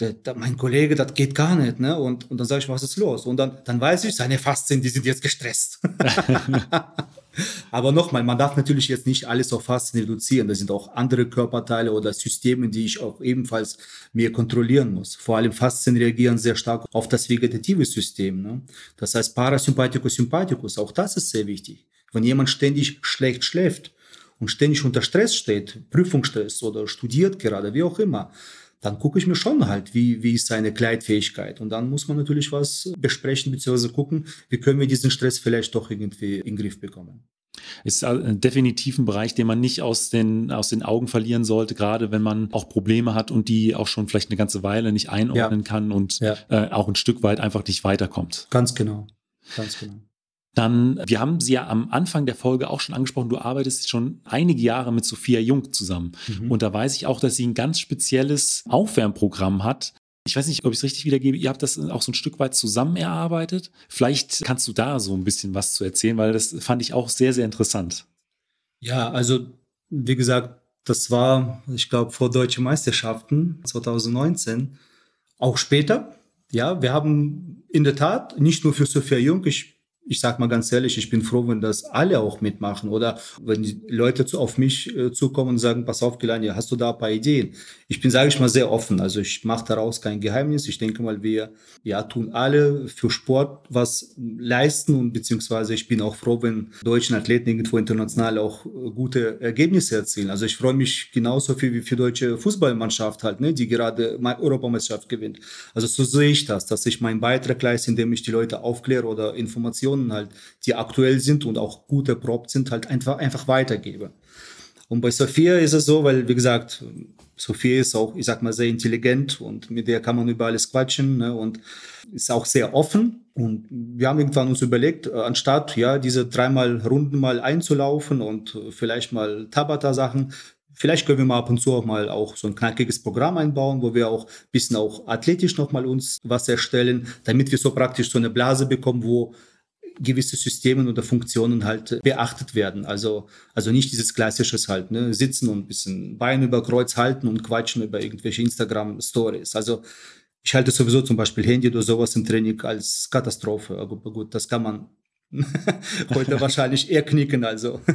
B: der, der, mein Kollege, das geht gar nicht, ne? Und, und dann sage ich, was ist los? Und dann, dann weiß ich, seine Faszien, die sind jetzt gestresst. Aber nochmal, man darf natürlich jetzt nicht alles auf Faszien reduzieren. Das sind auch andere Körperteile oder Systeme, die ich auch ebenfalls mehr kontrollieren muss. Vor allem Faszien reagieren sehr stark auf das vegetative System. Ne? Das heißt Parasympathikus, Sympathikus, auch das ist sehr wichtig. Wenn jemand ständig schlecht schläft und ständig unter Stress steht, Prüfungsstress oder studiert gerade, wie auch immer, dann gucke ich mir schon halt, wie, wie ist seine Kleidfähigkeit. Und dann muss man natürlich was besprechen, beziehungsweise gucken, wie können wir diesen Stress vielleicht doch irgendwie in den Griff bekommen.
A: Ist äh, definitiv ein Bereich, den man nicht aus den, aus den Augen verlieren sollte, gerade wenn man auch Probleme hat und die auch schon vielleicht eine ganze Weile nicht einordnen
B: Ja.
A: kann und
B: Ja.
A: äh, auch ein Stück weit einfach nicht weiterkommt.
B: Ganz genau. Ganz genau.
A: Dann, wir haben sie ja am Anfang der Folge auch schon angesprochen, du arbeitest schon einige Jahre mit Sophia Jung zusammen.
B: Mhm.
A: Und da weiß ich auch, dass sie ein ganz spezielles Aufwärmprogramm hat. Ich weiß nicht, ob ich es richtig wiedergebe. Ihr habt das auch so ein Stück weit zusammen erarbeitet. Vielleicht kannst du da so ein bisschen was zu erzählen, weil das fand ich auch sehr, sehr interessant.
B: Ja, also wie gesagt, das war, ich glaube, vor Deutsche Meisterschaften 2019. Auch später. Ja, wir haben in der Tat nicht nur für Sophia Jung, ich, ich sag mal ganz ehrlich, ich bin froh, wenn das alle auch mitmachen oder wenn die Leute zu, auf mich äh, zukommen und sagen, pass auf, Gelania, hast du da ein paar Ideen? Ich bin, sage ich mal, sehr offen. Also ich mache daraus kein Geheimnis. Ich denke mal, wir ja, tun alle für Sport was leisten und beziehungsweise ich bin auch froh, wenn deutschen Athleten irgendwo international auch äh, gute Ergebnisse erzielen. Also ich freue mich genauso viel wie für deutsche Fußballmannschaft halt, ne, die gerade Europameisterschaft gewinnt. Also so sehe ich das, dass ich meinen Beitrag leiste, indem ich die Leute aufkläre oder Informationen halt, die aktuell sind und auch gut erprobt sind, halt einfach, einfach weitergebe. Und bei Sophia ist es so, weil, wie gesagt, Sophia ist auch, ich sag mal, sehr intelligent und mit der kann man über alles quatschen ne, und ist auch sehr offen. Und wir haben irgendwann uns überlegt, äh, anstatt ja diese dreimal Runden mal einzulaufen und äh, vielleicht mal Tabata-Sachen, vielleicht können wir mal ab und zu auch mal auch so ein knackiges Programm einbauen, wo wir auch ein bisschen auch athletisch nochmal uns was erstellen, damit wir so praktisch so eine Blase bekommen, wo gewisse Systeme oder Funktionen halt beachtet werden. Also, also nicht dieses klassisches halt, ne, sitzen und ein bisschen Bein über Kreuz halten und quatschen über irgendwelche Instagram-Stories. Also, ich halte sowieso zum Beispiel Handy oder sowas im Training als Katastrophe. Aber gut, das kann man heute wahrscheinlich eher knicken, also.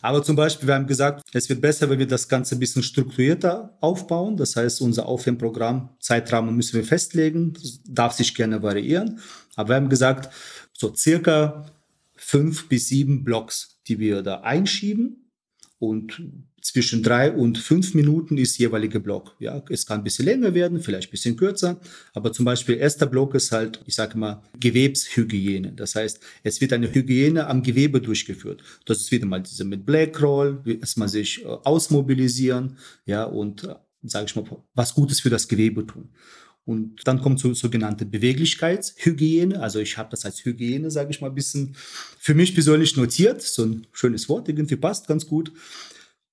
B: Aber zum Beispiel, wir haben gesagt, es wird besser, wenn wir das Ganze ein bisschen strukturierter aufbauen. Das heißt, unser Aufwärmprogramm, Zeitrahmen müssen wir festlegen, das darf sich gerne variieren. Aber wir haben gesagt, so circa fünf bis sieben Blocks, die wir da einschieben. Und zwischen drei und fünf Minuten ist jeweilige Block. Ja, es kann ein bisschen länger werden, vielleicht ein bisschen kürzer. Aber zum Beispiel erster Block ist halt, ich sage mal, Gewebshygiene. Das heißt, es wird eine Hygiene am Gewebe durchgeführt. Das ist wieder mal diese mit Black Roll, erstmal sich äh, ausmobilisieren, ja, und, äh, sage ich mal, was Gutes für das Gewebe tun. Und dann kommt so sogenannte Beweglichkeitshygiene. Also ich habe das als Hygiene, sage ich mal, ein bisschen für mich persönlich notiert. So ein schönes Wort, irgendwie passt ganz gut.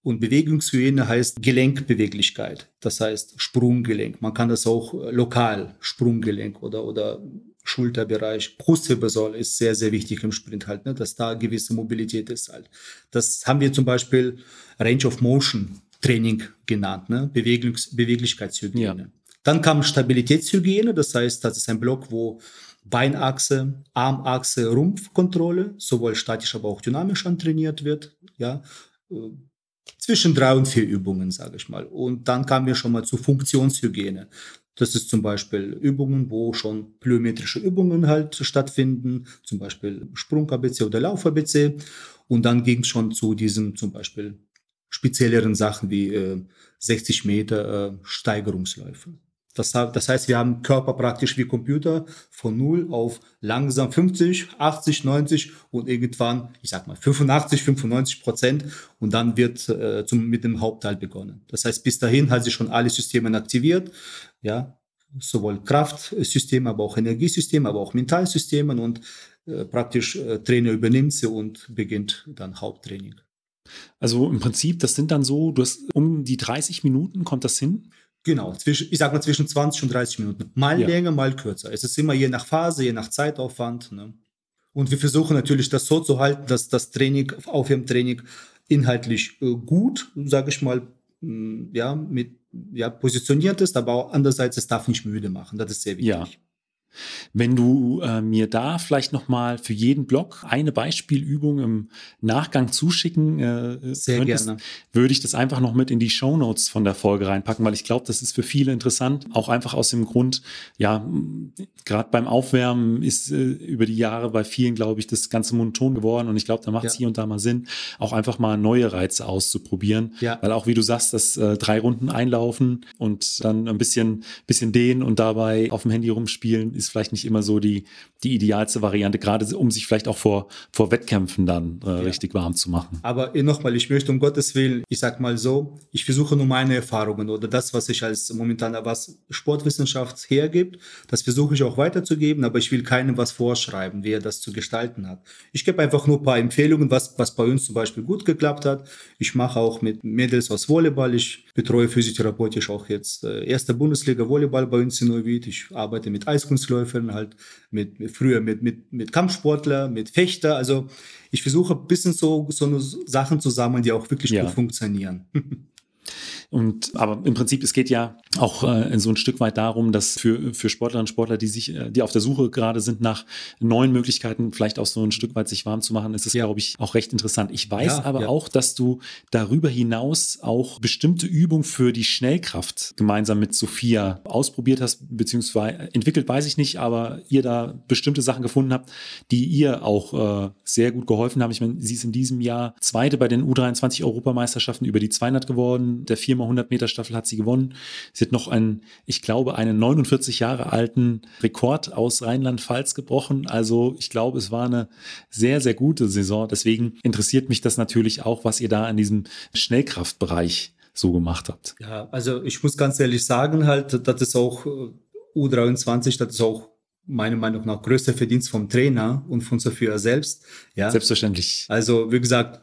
B: Und Bewegungshygiene heißt Gelenkbeweglichkeit. Das heißt Sprunggelenk. Man kann das auch äh, lokal, Sprunggelenk oder, oder Schulterbereich. Brustwirbelsäule ist sehr, sehr wichtig im Sprint halt, ne? dass da gewisse Mobilität ist halt. Das haben wir zum Beispiel Range of Motion Training genannt, ne? Bewegungs Beweglichkeitshygiene. Ja. Dann kam Stabilitätshygiene, das heißt, das ist ein Block, wo Beinachse, Armachse, Rumpfkontrolle, sowohl statisch, aber auch dynamisch antrainiert wird. Ja, zwischen drei und vier Übungen, sage ich mal. Und dann kamen wir schon mal zu Funktionshygiene. Das ist zum Beispiel Übungen, wo schon plyometrische Übungen halt stattfinden, zum Beispiel Sprung-ABC oder Lauf-ABC. Und dann ging es schon zu diesen zum Beispiel spezielleren Sachen wie äh, 60 Meter äh, Steigerungsläufe. Das, das heißt, wir haben Körper praktisch wie Computer von 0 auf langsam 50, 80, 90 und irgendwann, ich sag mal, 85, 95 Prozent und dann wird äh, zum, mit dem Hauptteil begonnen. Das heißt, bis dahin hat sich schon alle Systeme aktiviert, ja, sowohl Kraftsysteme, aber auch Energiesysteme, aber auch Mentalsysteme und äh, praktisch äh, Trainer übernimmt sie und beginnt dann Haupttraining.
A: Also im Prinzip, das sind dann so, du hast um die 30 Minuten, kommt das hin?
B: Genau, zwischen, ich sag mal zwischen 20 und 30 Minuten. Mal ja. länger, mal kürzer. Es ist immer je nach Phase, je nach Zeitaufwand. Ne? Und wir versuchen natürlich das so zu halten, dass das Training, Aufwärmtraining inhaltlich äh, gut, sage ich mal, mh, mm, ja, mit, ja, positioniert ist, aber andererseits, es darf nicht müde machen. Das ist sehr wichtig.
A: Ja. Wenn du äh, mir da vielleicht nochmal für jeden Blog eine Beispielübung im Nachgang zuschicken äh, Sehr könntest, gerne. würde ich das einfach noch mit in die Show Notes von der Folge reinpacken, weil ich glaube, das ist für viele interessant. Auch einfach aus dem Grund, ja, gerade beim Aufwärmen ist äh, über die Jahre bei vielen, glaube ich, das Ganze monoton geworden und ich glaube, da macht es ja. hier und da mal Sinn, auch einfach mal neue Reize auszuprobieren. Ja. Weil auch, wie du sagst, das äh, drei Runden einlaufen und dann ein bisschen, bisschen dehnen und dabei auf dem Handy rumspielen ist ist vielleicht nicht immer so die, die idealste Variante, gerade um sich vielleicht auch vor, vor Wettkämpfen dann äh, ja. richtig warm zu machen.
B: Aber nochmal, ich möchte um Gottes Willen, ich sag mal so, ich versuche nur meine Erfahrungen oder das, was ich als momentan, was Sportwissenschaft hergibt, das versuche ich auch weiterzugeben, aber ich will keinem was vorschreiben, wie er das zu gestalten hat. Ich gebe einfach nur ein paar Empfehlungen, was, was bei uns zum Beispiel gut geklappt hat. Ich mache auch mit Mädels aus Volleyball, ich betreue physiotherapeutisch auch jetzt äh, erste Bundesliga Volleyball bei uns in Neuwied. Ich arbeite mit Eiskunstläufern Eisläufern, halt mit, mit früher mit, mit, mit Kampfsportler, mit Fechter. Also ich versuche ein bisschen so, so Sachen zu sammeln, die auch wirklich ja. gut funktionieren.
A: Und aber im Prinzip, es geht ja auch äh, so ein Stück weit darum, dass für, für Sportlerinnen und Sportler, die sich, äh, die auf der Suche gerade sind nach neuen Möglichkeiten, vielleicht auch so ein Stück weit sich warm zu machen, ist es, ja. glaube ich, auch recht interessant. Ich weiß ja, aber ja. auch, dass du darüber hinaus auch bestimmte Übungen für die Schnellkraft gemeinsam mit Sophia ausprobiert hast, beziehungsweise entwickelt, weiß ich nicht, aber ihr da bestimmte Sachen gefunden habt, die ihr auch äh, sehr gut geholfen haben. Ich meine, sie ist in diesem Jahr Zweite bei den U23 Europameisterschaften über die 200 geworden. Der 4x100 Meter Staffel hat sie gewonnen. Sie hat noch einen, ich glaube, einen 49 Jahre alten Rekord aus Rheinland-Pfalz gebrochen. Also ich glaube, es war eine sehr, sehr gute Saison. Deswegen interessiert mich das natürlich auch, was ihr da in diesem Schnellkraftbereich so gemacht habt.
B: Ja, also ich muss ganz ehrlich sagen, halt, das ist auch äh, U23, das ist auch meiner Meinung nach größter Verdienst vom Trainer und von Sophia selbst. Ja.
A: Selbstverständlich.
B: Also, wie gesagt,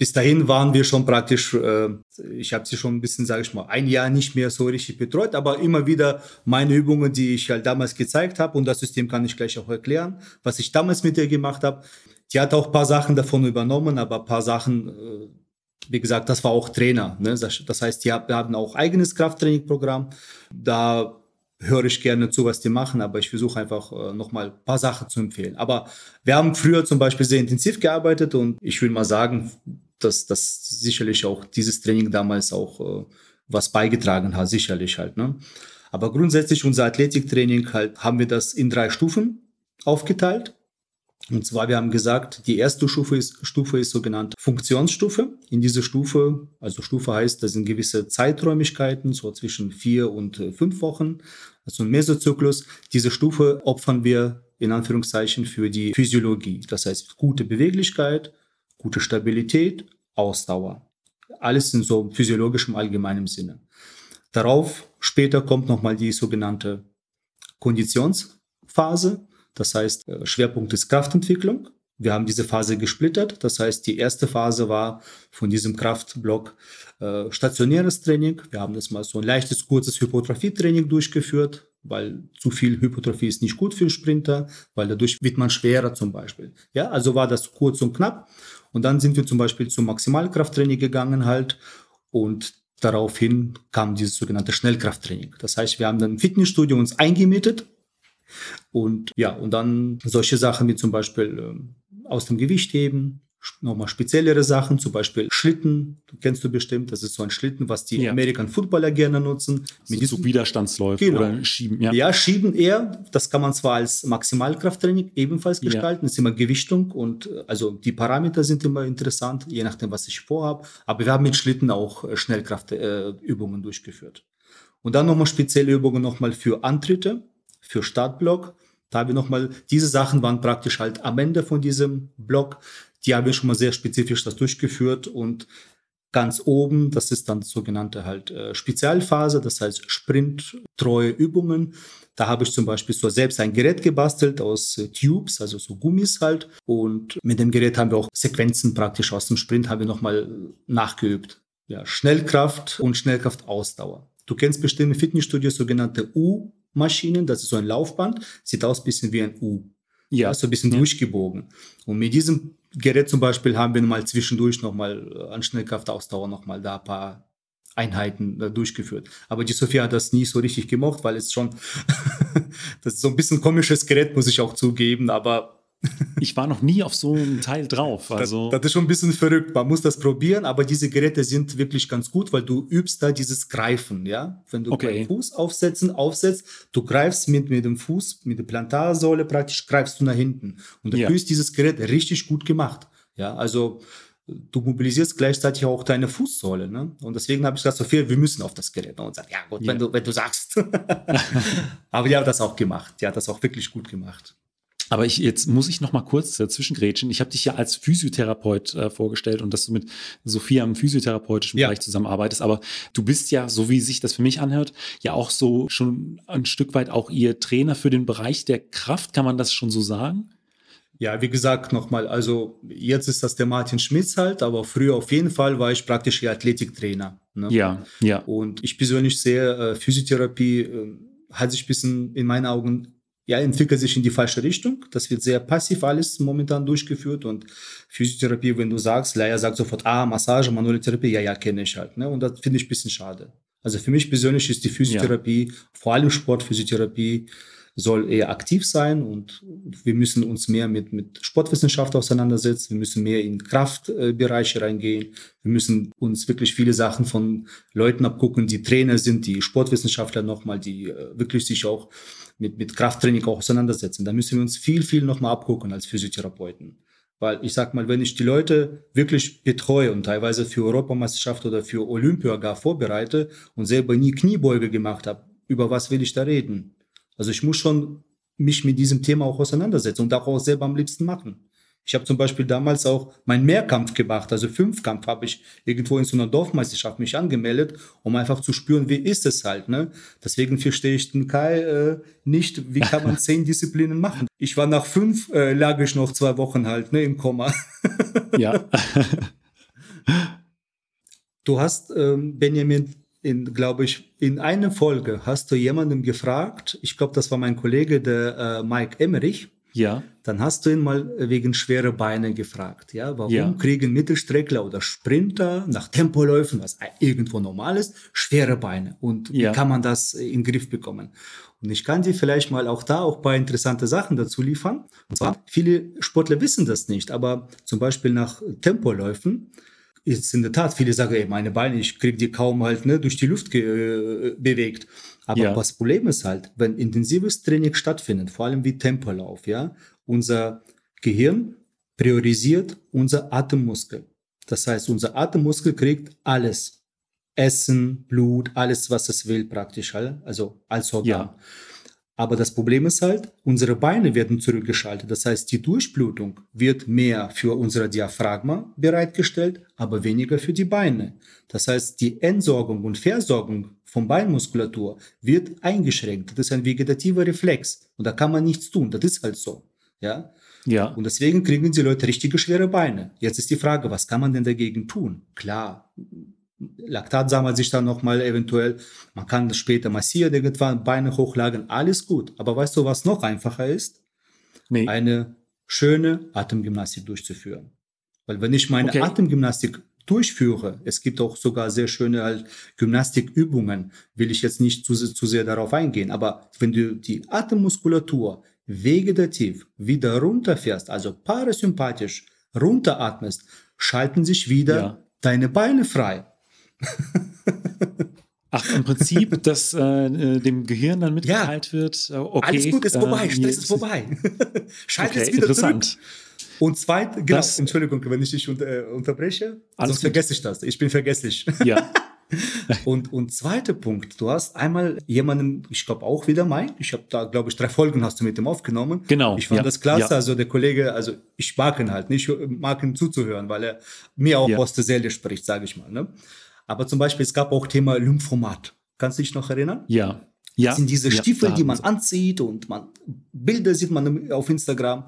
B: bis dahin waren wir schon praktisch, äh, ich habe sie schon ein bisschen, sage ich mal, ein Jahr nicht mehr so richtig betreut, aber immer wieder meine Übungen, die ich halt damals gezeigt habe und das System kann ich gleich auch erklären, was ich damals mit ihr gemacht habe. Die hat auch ein paar Sachen davon übernommen, aber ein paar Sachen, äh, wie gesagt, das war auch Trainer. Ne? Das heißt, die haben auch eigenes Krafttrainingprogramm. Da höre ich gerne zu, was die machen, aber ich versuche einfach äh, nochmal ein paar Sachen zu empfehlen. Aber wir haben früher zum Beispiel sehr intensiv gearbeitet und ich will mal sagen, dass das sicherlich auch dieses Training damals auch äh, was beigetragen hat, sicherlich halt. Ne? Aber grundsätzlich unser Athletiktraining halt haben wir das in drei Stufen aufgeteilt. Und zwar, wir haben gesagt, die erste Stufe ist, Stufe ist sogenannte Funktionsstufe. In dieser Stufe, also Stufe heißt, das sind gewisse Zeiträumigkeiten, so zwischen vier und äh, fünf Wochen, also ein Mesozyklus. Diese Stufe opfern wir in Anführungszeichen für die Physiologie. Das heißt, gute Beweglichkeit, gute Stabilität, Ausdauer. Alles in so physiologischem allgemeinem Sinne. Darauf später kommt nochmal die sogenannte Konditionsphase. Das heißt, äh, Schwerpunkt ist Kraftentwicklung. Wir haben diese Phase gesplittert. Das heißt, die erste Phase war von diesem Kraftblock äh, stationäres Training. Wir haben das mal so ein leichtes, kurzes Hypotrophie-Training durchgeführt, weil zu viel Hypotrophie ist nicht gut für Sprinter, weil dadurch wird man schwerer zum Beispiel. Ja, also war das kurz und knapp. Und dann sind wir zum Beispiel zum Maximalkrafttraining gegangen halt und daraufhin kam dieses sogenannte Schnellkrafttraining. Das heißt, wir haben dann im Fitnessstudio uns eingemietet und ja, und dann solche Sachen wie zum Beispiel äh, aus dem Gewicht heben, nochmal speziellere Sachen, zum Beispiel Schlitten, kennst du bestimmt, das ist so ein Schlitten, was die ja. American Footballer gerne nutzen.
A: So, mit so Widerstandsläufe
B: genau.
A: oder Schieben. Ja.
B: ja, Schieben eher, das kann man zwar als Maximalkrafttraining ebenfalls gestalten, ja. das ist immer Gewichtung und also die Parameter sind immer interessant, je nachdem, was ich vorhabe, aber wir haben mit Schlitten auch äh, Schnellkraftübungen äh, durchgeführt. Und dann nochmal spezielle Übungen nochmal für Antritte, für Startblock, da wir nochmal, diese Sachen waren praktisch halt am Ende von diesem Block. Die haben wir schon mal sehr spezifisch das durchgeführt und ganz oben, das ist dann sogenannte halt äh, Spezialphase, das heißt sprinttreue Übungen. Da habe ich zum Beispiel so selbst ein Gerät gebastelt aus äh, Tubes, also so Gummis halt. Und mit dem Gerät haben wir auch Sequenzen praktisch aus dem Sprint haben wir nochmal nachgeübt. Ja, Schnellkraft und Schnellkraftausdauer. Du kennst bestimmt im Fitnessstudio sogenannte U-Maschinen, das ist so ein Laufband, sieht aus ein bisschen wie ein U. Ja. So ein bisschen ja. durchgebogen. Und mit diesem Gerät zum Beispiel haben wir mal zwischendurch nochmal äh, an Schnellkraftausdauer nochmal da ein paar Einheiten äh, durchgeführt. Aber die Sophia hat das nie so richtig gemocht, weil es schon, das ist so ein bisschen komisches Gerät, muss ich auch zugeben, aber
A: ich war noch nie auf so einem Teil drauf. Also
B: das, das, ist schon ein bisschen verrückt. Man muss das probieren, aber diese Geräte sind wirklich ganz gut, weil du übst da dieses Greifen, ja. Wenn du okay. den Fuß aufsetzen, aufsetzt, du greifst mit, mit dem Fuß, mit der Plantarsäule praktisch, greifst du nach hinten. Und dafür ja. ist dieses Gerät richtig gut gemacht. Ja, also du mobilisierst gleichzeitig auch deine Fußsohle. Ne? Und deswegen habe ich gesagt, Sophia, wir müssen auf das Gerät. Und sagt, ja gut, ja. Wenn, du, wenn du sagst. aber die hat das auch gemacht. Die hat das auch wirklich gut gemacht.
A: Aber ich, jetzt muss ich noch mal kurz dazwischen grätschen. Ich habe dich ja als Physiotherapeut äh, vorgestellt und dass du mit Sophia im physiotherapeutischen ja. Bereich zusammenarbeitest. Aber du bist ja, so wie sich das für mich anhört, ja auch so schon ein Stück weit auch ihr Trainer für den Bereich der Kraft. Kann man das schon so sagen?
B: Ja, wie gesagt, nochmal, also jetzt ist das der Martin Schmitz halt, aber früher auf jeden Fall war ich praktisch ihr Athletiktrainer.
A: Ne? Ja, ja.
B: Und ich persönlich sehe, äh, Physiotherapie äh, hat sich ein bisschen in meinen Augen ja, entwickelt sich in die falsche Richtung. Das wird sehr passiv alles momentan durchgeführt und Physiotherapie, wenn du sagst, Leia sagt sofort, ah, Massage, manuelle Therapie, ja, ja, kenne ich halt. Ne? Und das finde ich ein bisschen schade. Also für mich persönlich ist die Physiotherapie, ja. vor allem Sportphysiotherapie, soll eher aktiv sein und wir müssen uns mehr mit, mit Sportwissenschaft auseinandersetzen. Wir müssen mehr in Kraftbereiche reingehen. Wir müssen uns wirklich viele Sachen von Leuten abgucken, die Trainer sind, die Sportwissenschaftler nochmal, die äh, wirklich sich auch mit, mit Krafttraining auch auseinandersetzen. Da müssen wir uns viel, viel nochmal abgucken als Physiotherapeuten. Weil ich sag mal, wenn ich die Leute wirklich betreue und teilweise für Europameisterschaft oder für Olympia gar vorbereite und selber nie Kniebeuge gemacht habe, über was will ich da reden? Also ich muss schon mich mit diesem Thema auch auseinandersetzen und auch selber am liebsten machen. Ich habe zum Beispiel damals auch meinen Mehrkampf gemacht, also Fünfkampf habe ich irgendwo in so einer Dorfmeisterschaft mich angemeldet, um einfach zu spüren, wie ist es halt. Ne? Deswegen verstehe ich den Kai äh, nicht, wie kann man zehn Disziplinen machen. Ich war nach fünf, äh, lag ich noch zwei Wochen halt ne, im Komma.
A: ja.
B: Du hast, ähm, Benjamin, in, glaube ich, in einer Folge hast du jemanden gefragt, ich glaube, das war mein Kollege, der äh, Mike Emmerich.
A: Ja.
B: Dann hast du ihn mal wegen schwerer Beine gefragt. Ja, warum
A: Ja.
B: kriegen Mittelstreckler oder Sprinter nach Tempoläufen, was irgendwo normal ist, schwere Beine? Und wie
A: Ja.
B: kann man das in den Griff bekommen? Und ich kann dir vielleicht mal auch da auch ein paar interessante Sachen dazu liefern. Und zwar, viele Sportler wissen das nicht, aber zum Beispiel nach Tempoläufen ist in der Tat, viele sagen, ey, meine Beine, ich kriege die kaum halt ne, durch die Luft äh, bewegt. Aber
A: Ja.
B: das Problem ist halt, wenn intensives Training stattfindet, vor allem wie Tempolauf, ja, unser Gehirn priorisiert unser Atemmuskel. Das heißt, unser Atemmuskel kriegt alles. Essen, Blut, alles, was es will, praktisch, also als Organ.
A: Ja.
B: Aber das Problem ist halt, unsere Beine werden zurückgeschaltet. Das heißt, die Durchblutung wird mehr für unser Diaphragma bereitgestellt, aber weniger für die Beine. Das heißt, die Entsorgung und Versorgung von Beinmuskulatur wird eingeschränkt. Das ist ein vegetativer Reflex und da kann man nichts tun. Das ist halt so. Ja.
A: Ja.
B: Und deswegen kriegen die Leute richtige schwere Beine. Jetzt ist die Frage, was kann man denn dagegen tun? Klar, Laktat sammelt sich dann nochmal eventuell. Man kann das später massieren, irgendwann Beine hochlagern, alles gut. Aber weißt du, was noch einfacher ist?
A: Nee.
B: Eine schöne Atemgymnastik durchzuführen. Weil wenn ich meine
A: Okay.
B: Atemgymnastik durchführe, es gibt auch sogar sehr schöne halt Gymnastikübungen, will ich jetzt nicht zu, zu sehr darauf eingehen, aber wenn du die Atemmuskulatur vegetativ wieder runterfährst, also parasympathisch runteratmest, schalten sich wieder
A: Ja.
B: deine Beine frei.
A: Ach, im Prinzip, dass äh, äh, dem Gehirn dann mitgeteilt wird, äh, okay.
B: Alles gut, ist
A: äh,
B: vorbei,
A: mir
B: Stress ist vorbei. Schalt
A: Okay,
B: es wieder
A: interessant.
B: zurück. Und zweit, genau,
A: Das-
B: Entschuldigung, wenn ich dich unter, äh, unterbreche, sonst
A: gut.
B: vergesse ich das. Ich bin vergesslich.
A: Ja.
B: Und, und zweiter Punkt, du hast einmal jemanden, ich glaube auch wieder Mike, ich habe da, glaube ich, drei Folgen hast du mit dem aufgenommen.
A: Genau,
B: Ich fand
A: ja,
B: das klasse,
A: ja.
B: also der Kollege, also ich mag ihn halt, nicht Ich mag ihn zuzuhören, weil er mir auch
A: Ja.
B: aus der Seele spricht, sage ich mal. Ne? Aber zum Beispiel, es gab auch Thema Lymphomat. Kannst du dich noch erinnern?
A: Ja. Ja.
B: Das sind diese
A: ja,
B: Stiefel, die man
A: sie-
B: anzieht und man Bilder sieht man auf Instagram.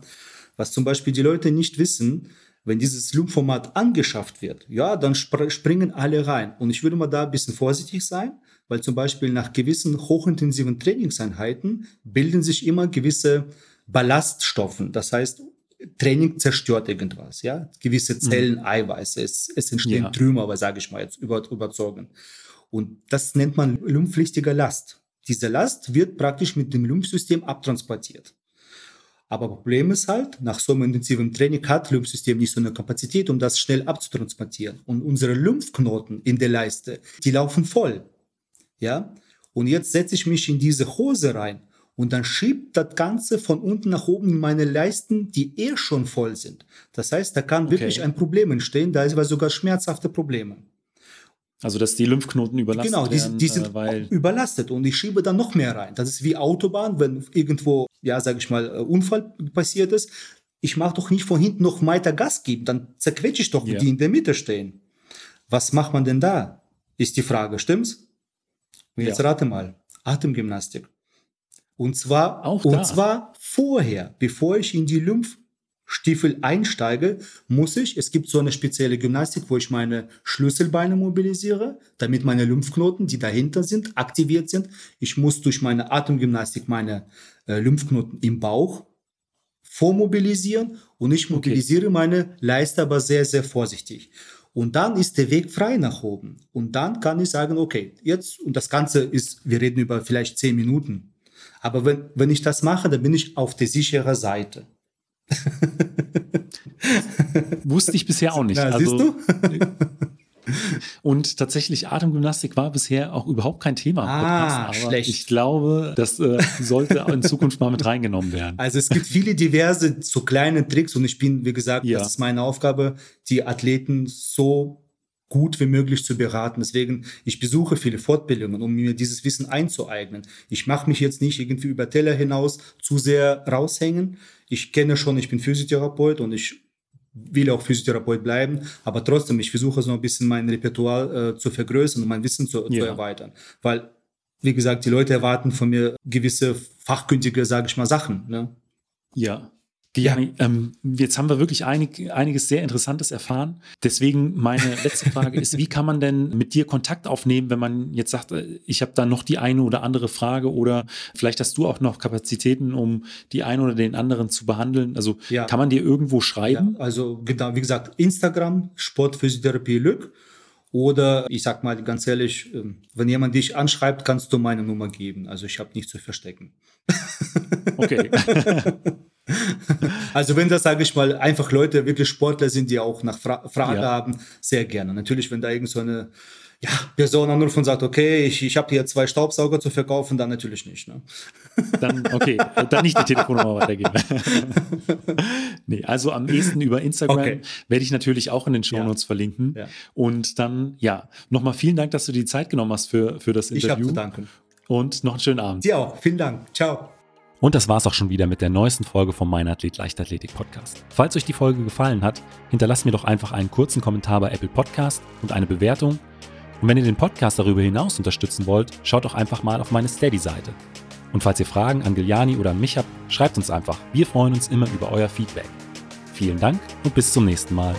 B: Was zum Beispiel die Leute nicht wissen, wenn dieses Lymphomat angeschafft wird, ja, dann spr springen alle rein. Und ich würde mal da ein bisschen vorsichtig sein, weil zum Beispiel nach gewissen hochintensiven Trainingseinheiten bilden sich immer gewisse Ballaststoffen. Das heißt, Training zerstört irgendwas, ja, gewisse Zellen, Eiweiße, es, es entstehen
A: Ja.
B: Trümmer, aber sage ich mal jetzt über, überzogen. Und das nennt man lymphpflichtige Last. Diese Last wird praktisch mit dem Lymphsystem abtransportiert. Aber Problem ist halt, nach so einem intensiven Training hat das Lymphsystem nicht so eine Kapazität, um das schnell abzutransportieren. Und unsere Lymphknoten in der Leiste, die laufen voll. Ja? Und jetzt setze ich mich in diese Hose rein und dann schiebt das Ganze von unten nach oben in meine Leisten, die eh schon voll sind. Das heißt, da kann wirklich ein Problem entstehen, da ist aber sogar schmerzhafte Probleme.
A: Also, dass die Lymphknoten überlastet
B: Genau, die,
A: werden,
B: die sind
A: äh, weil
B: überlastet und ich schiebe dann noch mehr rein. Das ist wie Autobahn, wenn irgendwo, ja, sage ich mal, äh, Unfall passiert ist. Ich mache doch nicht von hinten noch weiter Gas geben, dann zerquetsche ich doch
A: Ja.
B: die in der Mitte stehen. Was macht man denn da? Ist die Frage, stimmt's? Jetzt
A: Ja.
B: rate mal, Atemgymnastik. Und zwar,
A: Auch
B: und
A: da.
B: zwar vorher, bevor ich in die Lymphstiefel einsteige, muss ich, es gibt so eine spezielle Gymnastik, wo ich meine Schlüsselbeine mobilisiere, damit meine Lymphknoten, die dahinter sind, aktiviert sind. Ich muss durch meine Atemgymnastik meine äh, Lymphknoten im Bauch vormobilisieren und ich mobilisiere meine Leiste aber sehr, sehr vorsichtig. Und dann ist der Weg frei nach oben. Und dann kann ich sagen, okay, jetzt, und das Ganze ist, wir reden über vielleicht zehn Minuten. Aber wenn, wenn ich das mache, dann bin ich auf der sicheren Seite.
A: wusste ich bisher auch nicht.
B: Na,
A: also,
B: siehst du?
A: Und tatsächlich, Atemgymnastik war bisher auch überhaupt kein Thema.
B: Ah,
A: Podcast,
B: schlecht.
A: Ich glaube, das äh, sollte in Zukunft mal mit reingenommen werden.
B: Also es gibt viele diverse so kleine Tricks und ich bin, wie gesagt,
A: Ja.
B: das ist meine Aufgabe, die Athleten so gut wie möglich zu beraten. Deswegen, ich besuche viele Fortbildungen, um mir dieses Wissen einzueignen. Ich mache mich jetzt nicht irgendwie über Teller hinaus zu sehr raushängen. Ich kenne schon, ich bin Physiotherapeut und ich will auch Physiotherapeut bleiben, aber trotzdem, ich versuche so ein bisschen mein Repertoire äh, zu vergrößern und mein Wissen zu, zu
A: Ja.
B: erweitern. Weil, wie gesagt, die Leute erwarten von mir gewisse fachkundige, sage ich mal, Sachen. Ne?
A: Ja. Ja. Ähm, jetzt haben wir wirklich einig, einiges sehr Interessantes erfahren. Deswegen meine letzte Frage ist, wie kann man denn mit dir Kontakt aufnehmen, wenn man jetzt sagt, äh, ich habe da noch die eine oder andere Frage oder vielleicht hast du auch noch Kapazitäten, um die einen oder den anderen zu behandeln. Also ja. kann man dir irgendwo schreiben?
B: Ja, also genau, wie gesagt, Instagram, Sportphysiotherapie Lück. Oder ich sag mal ganz ehrlich, ähm, wenn jemand dich anschreibt, kannst du meine Nummer geben. Also ich habe nichts zu verstecken.
A: Okay.
B: Also wenn das, sage ich mal, einfach Leute, wirklich Sportler sind, die auch nach Fra Frage ja. haben, sehr gerne. Natürlich, wenn da irgend so eine ja, Person anruft und sagt, okay, ich, ich habe hier zwei Staubsauger zu verkaufen, dann natürlich nicht. Ne?
A: Dann, okay, dann nicht die Telefonnummer weitergeben. nee, also am ehesten über Instagram okay. werde ich natürlich auch in den Shownotes ja. verlinken. Ja. Und dann, ja, nochmal vielen Dank, dass du die Zeit genommen hast für, für das Interview. Ich habe
B: zu danken.
A: Und noch einen schönen Abend.
B: Dir auch. Vielen Dank. Ciao.
A: Und das war's auch schon wieder mit der neuesten Folge vom Mein Athlet Leichtathletik Podcast. Falls euch die Folge gefallen hat, hinterlasst mir doch einfach einen kurzen Kommentar bei Apple Podcast und eine Bewertung. Und wenn ihr den Podcast darüber hinaus unterstützen wollt, schaut doch einfach mal auf meine Steady-Seite. Und falls ihr Fragen an Giuliani oder an mich habt, schreibt uns einfach. Wir freuen uns immer über euer Feedback. Vielen Dank und bis zum nächsten Mal.